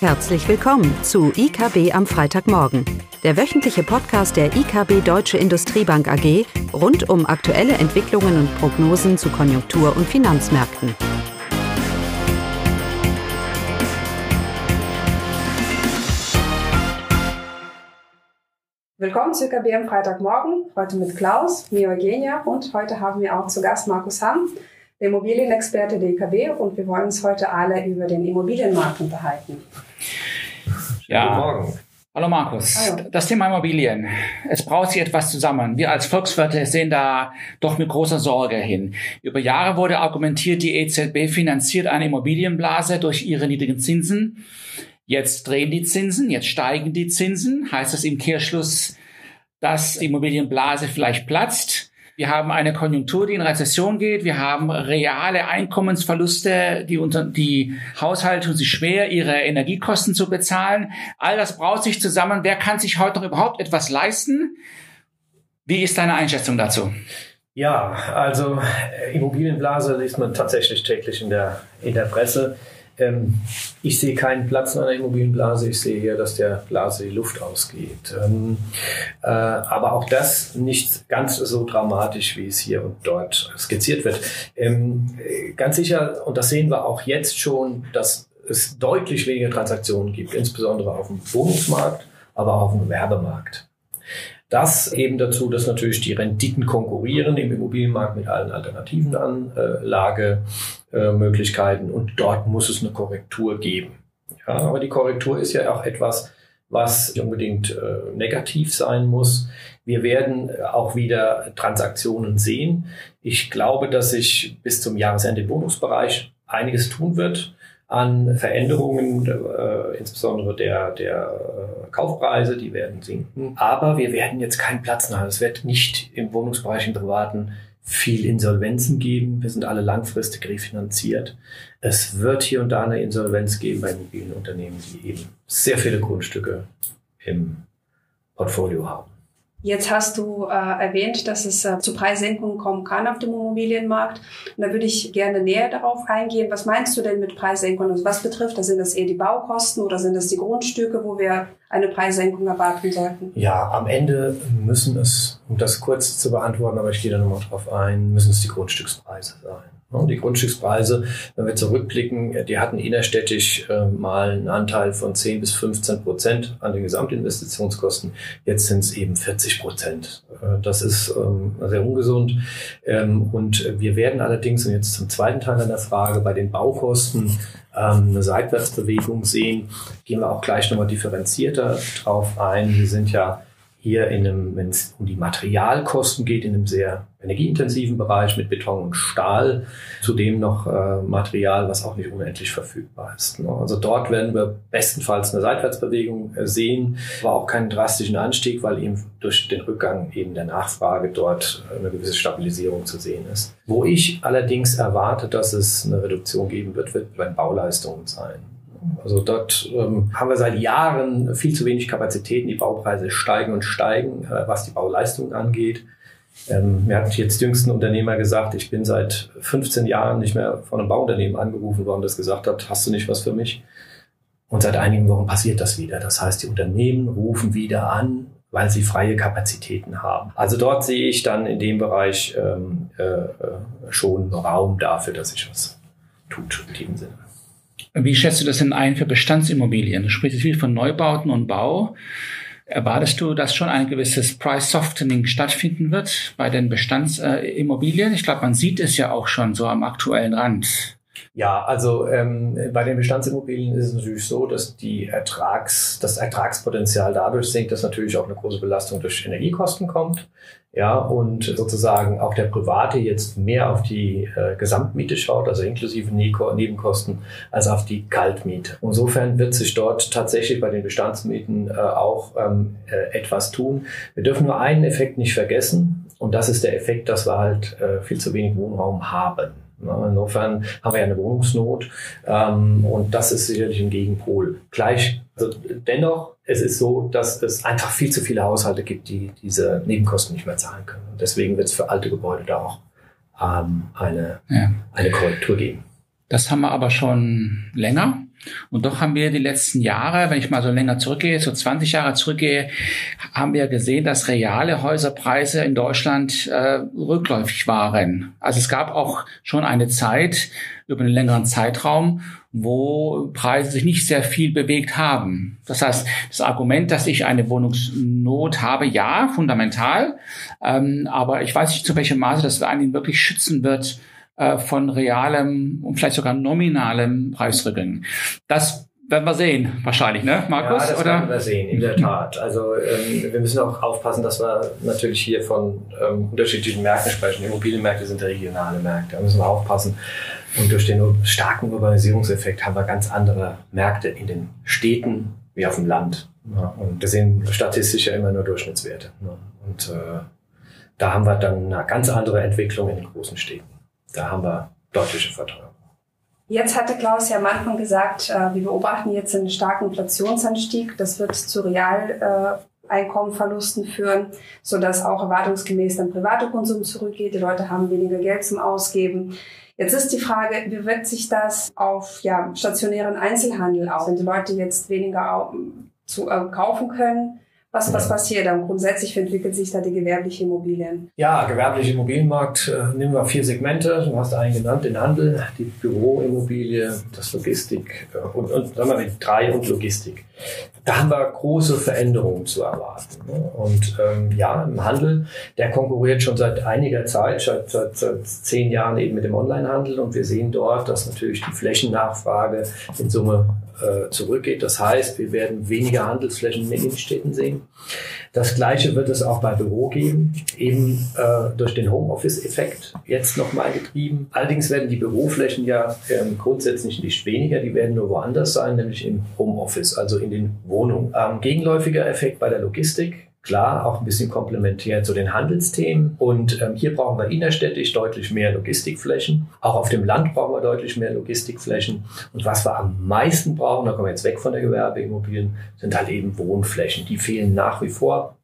Herzlich willkommen zu IKB am Freitagmorgen, der wöchentliche Podcast der IKB Deutsche Industriebank AG rund um aktuelle Entwicklungen und Prognosen zu Konjunktur- und Finanzmärkten. Willkommen zu IKB am Freitagmorgen, heute mit Klaus, mir Eugenia und heute haben wir auch zu Gast Markus Hamm, der Immobilienexperte der IKB und wir wollen uns heute alle über den Immobilienmarkt unterhalten. Ja. Guten Morgen. Hallo Markus. Hallo. Das Thema Immobilien. Es braucht sich etwas zusammen. Wir als Volkswirte sehen da doch mit großer Sorge hin. Über Jahre wurde argumentiert, die EZB finanziert eine Immobilienblase durch ihre niedrigen Zinsen. Jetzt drehen die Zinsen, jetzt steigen die Zinsen. Heißt das im Kehrschluss, dass die Immobilienblase vielleicht platzt? Wir haben eine Konjunktur, die in Rezession geht. Wir haben reale Einkommensverluste, die unter, die Haushalte tun sich schwer, ihre Energiekosten zu bezahlen. All das braut sich zusammen. Wer kann sich heute noch überhaupt etwas leisten? Wie ist deine Einschätzung dazu? Ja, also äh, Immobilienblase liest man tatsächlich täglich in der, in der Presse. Ähm, ich sehe keinen Platz in einer Immobilienblase. Ich sehe hier, dass der Blase die Luft ausgeht. Ähm, äh, aber auch das nicht ganz so dramatisch, wie es hier und dort skizziert wird. Ähm, ganz sicher, und das sehen wir auch jetzt schon, dass es deutlich weniger Transaktionen gibt, insbesondere auf dem Wohnungsmarkt, aber auch auf dem Werbemarkt. Das eben dazu, dass natürlich die Renditen konkurrieren im Immobilienmarkt mit allen alternativen Anlagemöglichkeiten und dort muss es eine Korrektur geben. Ja, aber die Korrektur ist ja auch etwas, was unbedingt äh, negativ sein muss. Wir werden auch wieder Transaktionen sehen. Ich glaube, dass sich bis zum Jahresende im Wohnungsbereich einiges tun wird an Veränderungen, äh, insbesondere der, der äh, Kaufpreise, die werden sinken. Aber wir werden jetzt keinen Platz haben. Es wird nicht im Wohnungsbereich, im Privaten viel Insolvenzen geben. Wir sind alle langfristig refinanziert. Es wird hier und da eine Insolvenz geben bei mobilen Unternehmen, die eben sehr viele Grundstücke im Portfolio haben. Jetzt hast du äh, erwähnt, dass es äh, zu Preissenkungen kommen kann auf dem Immobilienmarkt. Und da würde ich gerne näher darauf eingehen. Was meinst du denn mit Preissenkungen? Also was betrifft das? Sind das eher die Baukosten oder sind das die Grundstücke, wo wir eine Preissenkung erwarten sollten? Ja, am Ende müssen es, um das kurz zu beantworten, aber ich gehe da nochmal drauf ein, müssen es die Grundstückspreise sein. Die Grundstückspreise, wenn wir zurückblicken, die hatten innerstädtisch äh, mal einen Anteil von 10 bis 15 Prozent an den Gesamtinvestitionskosten. Jetzt sind es eben 40 Prozent. Äh, das ist ähm, sehr ungesund. Ähm, und wir werden allerdings, und jetzt zum zweiten Teil deiner Frage, bei den Baukosten ähm, eine Seitwärtsbewegung sehen. Gehen wir auch gleich nochmal differenzierter drauf ein. Wir sind ja hier in einem, wenn es um die Materialkosten geht, in einem sehr energieintensiven Bereich mit Beton und Stahl, zudem noch äh, Material, was auch nicht unendlich verfügbar ist. Ne? Also dort werden wir bestenfalls eine Seitwärtsbewegung äh, sehen, aber auch keinen drastischen Anstieg, weil eben durch den Rückgang eben der Nachfrage dort eine gewisse Stabilisierung zu sehen ist. Wo ich allerdings erwarte, dass es eine Reduktion geben wird, wird bei Bauleistungen sein. Also dort ähm, haben wir seit Jahren viel zu wenig Kapazitäten. Die Baupreise steigen und steigen, äh, was die Bauleistung angeht. Ähm, mir hat jetzt jüngsten Unternehmer gesagt, ich bin seit 15 Jahren nicht mehr von einem Bauunternehmen angerufen worden, das gesagt hat, hast du nicht was für mich? Und seit einigen Wochen passiert das wieder. Das heißt, die Unternehmen rufen wieder an, weil sie freie Kapazitäten haben. Also dort sehe ich dann in dem Bereich ähm, äh, äh schon Raum dafür, dass sich was tut in diesem Sinne. Wie schätzt du das denn ein für Bestandsimmobilien? Du sprichst viel von Neubauten und Bau. Erwartest du, dass schon ein gewisses Price Softening stattfinden wird bei den Bestandsimmobilien? ich glaube, man sieht es ja auch schon so am aktuellen Rand. Ja, also ähm, bei den Bestandsimmobilien ist es natürlich so, dass die Ertrags, das Ertragspotenzial dadurch sinkt, dass natürlich auch eine große Belastung durch Energiekosten kommt. Ja, und sozusagen auch der Private jetzt mehr auf die äh, Gesamtmiete schaut, also inklusive Nebenkosten, als auf die Kaltmiete. Insofern wird sich dort tatsächlich bei den Bestandsmieten äh, auch ähm, äh, etwas tun. Wir dürfen nur einen Effekt nicht vergessen, und das ist der Effekt, dass wir halt äh, viel zu wenig Wohnraum haben. Insofern haben wir ja eine Wohnungsnot ähm, und das ist sicherlich ein Gegenpol. Gleich, also dennoch, es ist so, dass es einfach viel zu viele Haushalte gibt, die diese Nebenkosten nicht mehr zahlen können. Und deswegen wird es für alte Gebäude da auch ähm, eine, ja. eine Korrektur geben. Das haben wir aber schon länger. Und doch haben wir die letzten Jahre, wenn ich mal so länger zurückgehe, so 20 Jahre zurückgehe, haben wir gesehen, dass reale Häuserpreise in Deutschland äh, rückläufig waren. Also es gab auch schon eine Zeit über einen längeren Zeitraum, wo Preise sich nicht sehr viel bewegt haben. Das heißt, das Argument, dass ich eine Wohnungsnot habe, ja, fundamental, ähm, aber ich weiß nicht, zu welchem Maße das einen wirklich schützen wird äh, von realem und vielleicht sogar nominalem Preisrückgang. Das werden wir sehen, wahrscheinlich, ne, Markus? Ja, das oder? werden wir sehen, in der Tat. Also ähm, wir müssen auch aufpassen, dass wir natürlich hier von ähm, unterschiedlichen Märkten sprechen. Immobilienmärkte sind regionale Märkte. Da müssen wir aufpassen. Und durch den starken Urbanisierungseffekt haben wir ganz andere Märkte in den Städten wie auf dem Land. Ja, und wir sehen statistisch ja immer nur Durchschnittswerte. Ne? Und äh, da haben wir dann eine ganz andere Entwicklung in den großen Städten. Da haben wir deutliche Verteuerung. Jetzt hatte Klaus ja am Anfang gesagt, äh, wir beobachten jetzt einen starken Inflationsanstieg. Das wird zu Realeinkommenverlusten führen, sodass auch erwartungsgemäß dann private Konsum zurückgeht. Die Leute haben weniger Geld zum Ausgeben. Jetzt ist die Frage, wie wirkt sich das auf ja, stationären Einzelhandel aus? Wenn die Leute jetzt weniger zu, äh, kaufen können, was, was passiert dann? Grundsätzlich entwickelt sich da die gewerbliche Immobilien? Ja, gewerbliche Immobilienmarkt, äh, nehmen wir vier Segmente. Du hast einen genannt, den Handel, die Büroimmobilie, das Logistik äh, und, und sagen wir mal drei und Logistik. Da haben wir große Veränderungen zu erwarten. Ne? Und ähm, ja, im Handel, der konkurriert schon seit einiger Zeit, seit, seit, seit zehn Jahren eben mit dem Onlinehandel und wir sehen dort, dass natürlich die Flächennachfrage in Summe äh, zurückgeht. Das heißt, wir werden weniger Handelsflächen in den Innenstädten sehen. Das Gleiche wird es auch bei Büro geben, eben äh, durch den Homeoffice-Effekt jetzt nochmal getrieben. Allerdings werden die Büroflächen ja ähm, grundsätzlich nicht weniger, die werden nur woanders sein, nämlich im Homeoffice, also in den Wohnungen. Ähm, gegenläufiger Effekt bei der Logistik. Klar, auch ein bisschen komplementär zu den Handelsthemen. Und ähm, hier brauchen wir innerstädtisch deutlich mehr Logistikflächen. Auch auf dem Land brauchen wir deutlich mehr Logistikflächen. Und was wir am meisten brauchen, da kommen wir jetzt weg von der Gewerbeimmobilien, sind halt eben Wohnflächen. Die fehlen nach wie vor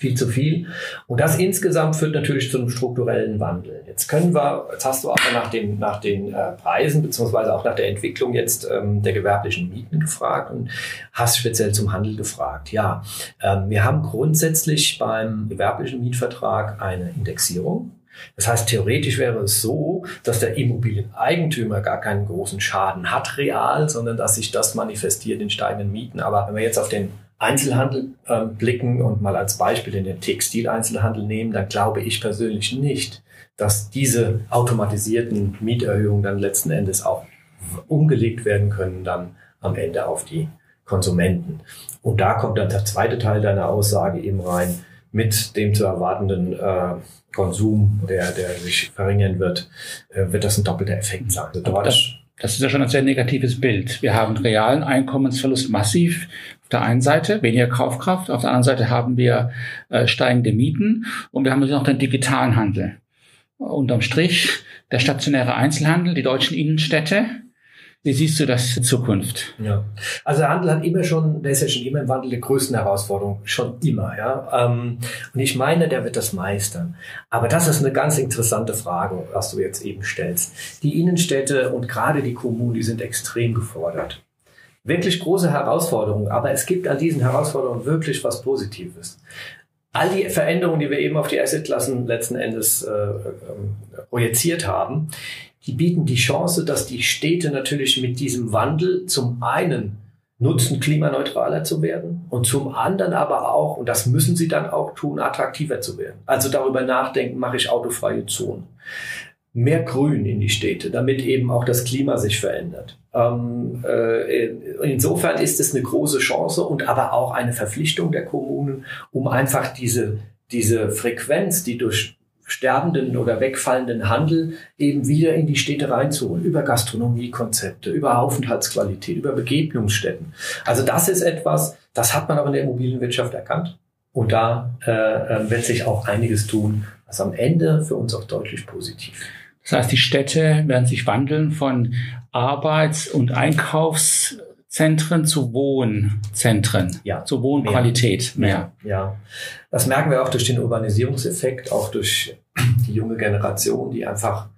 viel zu viel. Und das insgesamt führt natürlich zu einem strukturellen Wandel. Jetzt können wir, jetzt hast du aber nach den, nach den äh, Preisen beziehungsweise auch nach der Entwicklung jetzt ähm, der gewerblichen Mieten gefragt und hast speziell zum Handel gefragt. Ja, ähm, wir haben grundsätzlich beim gewerblichen Mietvertrag eine Indexierung. Das heißt, theoretisch wäre es so, dass der Immobilieneigentümer gar keinen großen Schaden hat real, sondern dass sich das manifestiert in steigenden Mieten. Aber wenn wir jetzt auf den Einzelhandel äh, blicken und mal als Beispiel in den Textileinzelhandel nehmen, dann glaube ich persönlich nicht, dass diese automatisierten Mieterhöhungen dann letzten Endes auch umgelegt werden können dann am Ende auf die Konsumenten. Und da kommt dann der zweite Teil deiner Aussage eben rein mit dem zu erwartenden äh, Konsum, der, der sich verringern wird, äh, wird das ein doppelter Effekt sein. Also das, das ist ja schon ein sehr negatives Bild. Wir haben realen Einkommensverlust massiv der einen Seite weniger Kaufkraft, auf der anderen Seite haben wir äh, steigende Mieten und wir haben natürlich noch den digitalen Handel. Unterm Strich der stationäre Einzelhandel, die deutschen Innenstädte. Wie siehst du das in Zukunft? Ja, also der Handel hat immer schon, der ist ja schon immer im Wandel der größten Herausforderung, schon immer, ja. Ähm, und ich meine, der wird das meistern. Aber das ist eine ganz interessante Frage, was du jetzt eben stellst. Die Innenstädte und gerade die Kommunen, die sind extrem gefordert wirklich große Herausforderungen, aber es gibt an diesen Herausforderungen wirklich was Positives. All die Veränderungen, die wir eben auf die Assetklassen letzten Endes äh, ähm, projiziert haben, die bieten die Chance, dass die Städte natürlich mit diesem Wandel zum einen nutzen, klimaneutraler zu werden und zum anderen aber auch, und das müssen sie dann auch tun, attraktiver zu werden. Also darüber nachdenken, mache ich autofreie Zonen mehr Grün in die Städte, damit eben auch das Klima sich verändert. Ähm, äh, insofern ist es eine große Chance und aber auch eine Verpflichtung der Kommunen, um einfach diese, diese Frequenz, die durch sterbenden oder wegfallenden Handel eben wieder in die Städte reinzuholen, über Gastronomiekonzepte, über Aufenthaltsqualität, über Begegnungsstätten. Also das ist etwas, das hat man auch in der Immobilienwirtschaft erkannt. Und da äh, äh wird sich auch einiges tun, was am Ende für uns auch deutlich positiv ist. Das heißt, die Städte werden sich wandeln von Arbeits- und Einkaufszentren zu Wohnzentren, ja, zu Wohnqualität mehr. mehr. Ja, das merken wir auch durch den Urbanisierungseffekt, auch durch die junge Generation, die einfach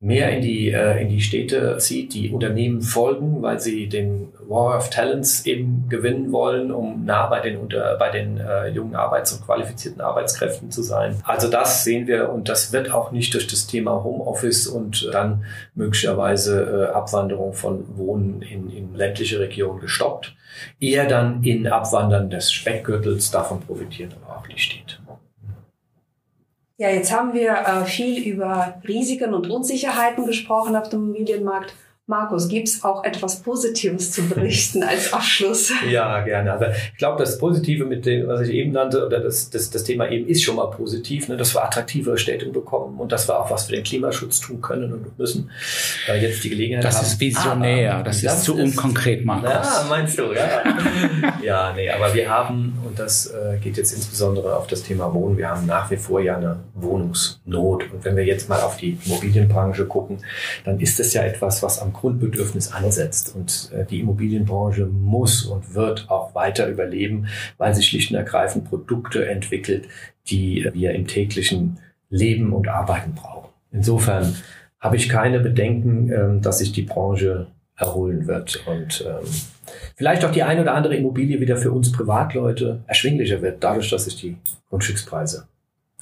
mehr in die, äh, in die Städte zieht, die Unternehmen folgen, weil sie den War of Talents eben gewinnen wollen, um nah bei den, unter, bei den äh, jungen Arbeits- und qualifizierten Arbeitskräften zu sein. Also das sehen wir und das wird auch nicht durch das Thema Homeoffice und dann möglicherweise äh, Abwanderung von Wohnen in, in ländliche Regionen gestoppt. Eher dann in Abwandern des Speckgürtels, davon profitieren aber auch die Städte. Ja, jetzt haben wir äh, viel über Risiken und Unsicherheiten gesprochen auf dem Immobilienmarkt. Markus, gibt's auch etwas Positives zu berichten als Abschluss? Ja, gerne. Also ich glaube, das Positive mit dem, was ich eben nannte, oder das, das, das Thema eben ist schon mal positiv, ne, dass wir attraktivere Städte bekommen und dass wir auch was für den Klimaschutz tun können und müssen. Da jetzt die Gelegenheit das haben. ist visionär, das, das, ist zu unkonkret, Markus. Ja, meinst du, ja. ja, nee, aber wir haben, und das äh, geht jetzt insbesondere auf das Thema Wohnen, wir haben nach wie vor ja eine Wohnungsnot. Und wenn wir jetzt mal auf die Immobilienbranche gucken, dann ist das ja etwas, was am Grundbedürfnis ansetzt. Und äh, die Immobilienbranche muss und wird auch weiter überleben, weil sie schlicht und ergreifend Produkte entwickelt, die wir im täglichen Leben und Arbeiten brauchen. Insofern habe ich keine Bedenken, ähm, dass sich die Branche erholen wird und ähm, vielleicht auch die eine oder andere Immobilie wieder für uns Privatleute erschwinglicher wird, dadurch, dass sich die Grundstückspreise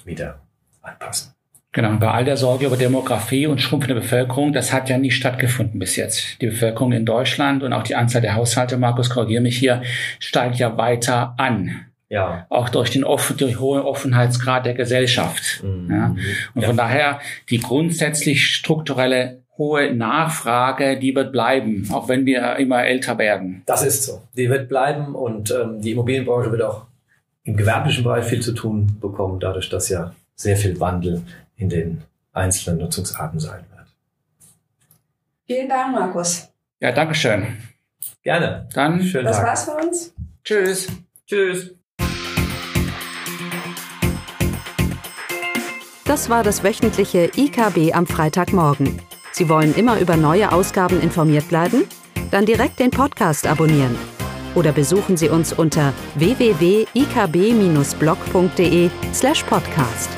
wieder anpassen. Genau, bei all der Sorge über Demografie und schrumpfende Bevölkerung, das hat ja nie stattgefunden bis jetzt. Die Bevölkerung in Deutschland und auch die Anzahl der Haushalte, Markus, korrigiere mich hier, steigt ja weiter an. Ja. Auch durch den offen, durch hohe Offenheitsgrad der Gesellschaft. Mhm. Ja. Und ja. von daher die grundsätzlich strukturelle hohe Nachfrage, die wird bleiben, auch wenn wir immer älter werden. Das ist so. Die wird bleiben und ähm, die Immobilienbranche wird auch im gewerblichen Bereich viel zu tun bekommen, dadurch, dass ja sehr viel Wandel in den einzelnen Nutzungsarten sein wird. Vielen Dank, Markus. Ja, danke schön. Gerne. Dann schönen das Tag. war's für uns. Tschüss. Tschüss. Das war das wöchentliche IKB am Freitagmorgen. Sie wollen immer über neue Ausgaben informiert bleiben? Dann direkt den Podcast abonnieren. Oder besuchen Sie uns unter www.ikb-blog.de slash podcast.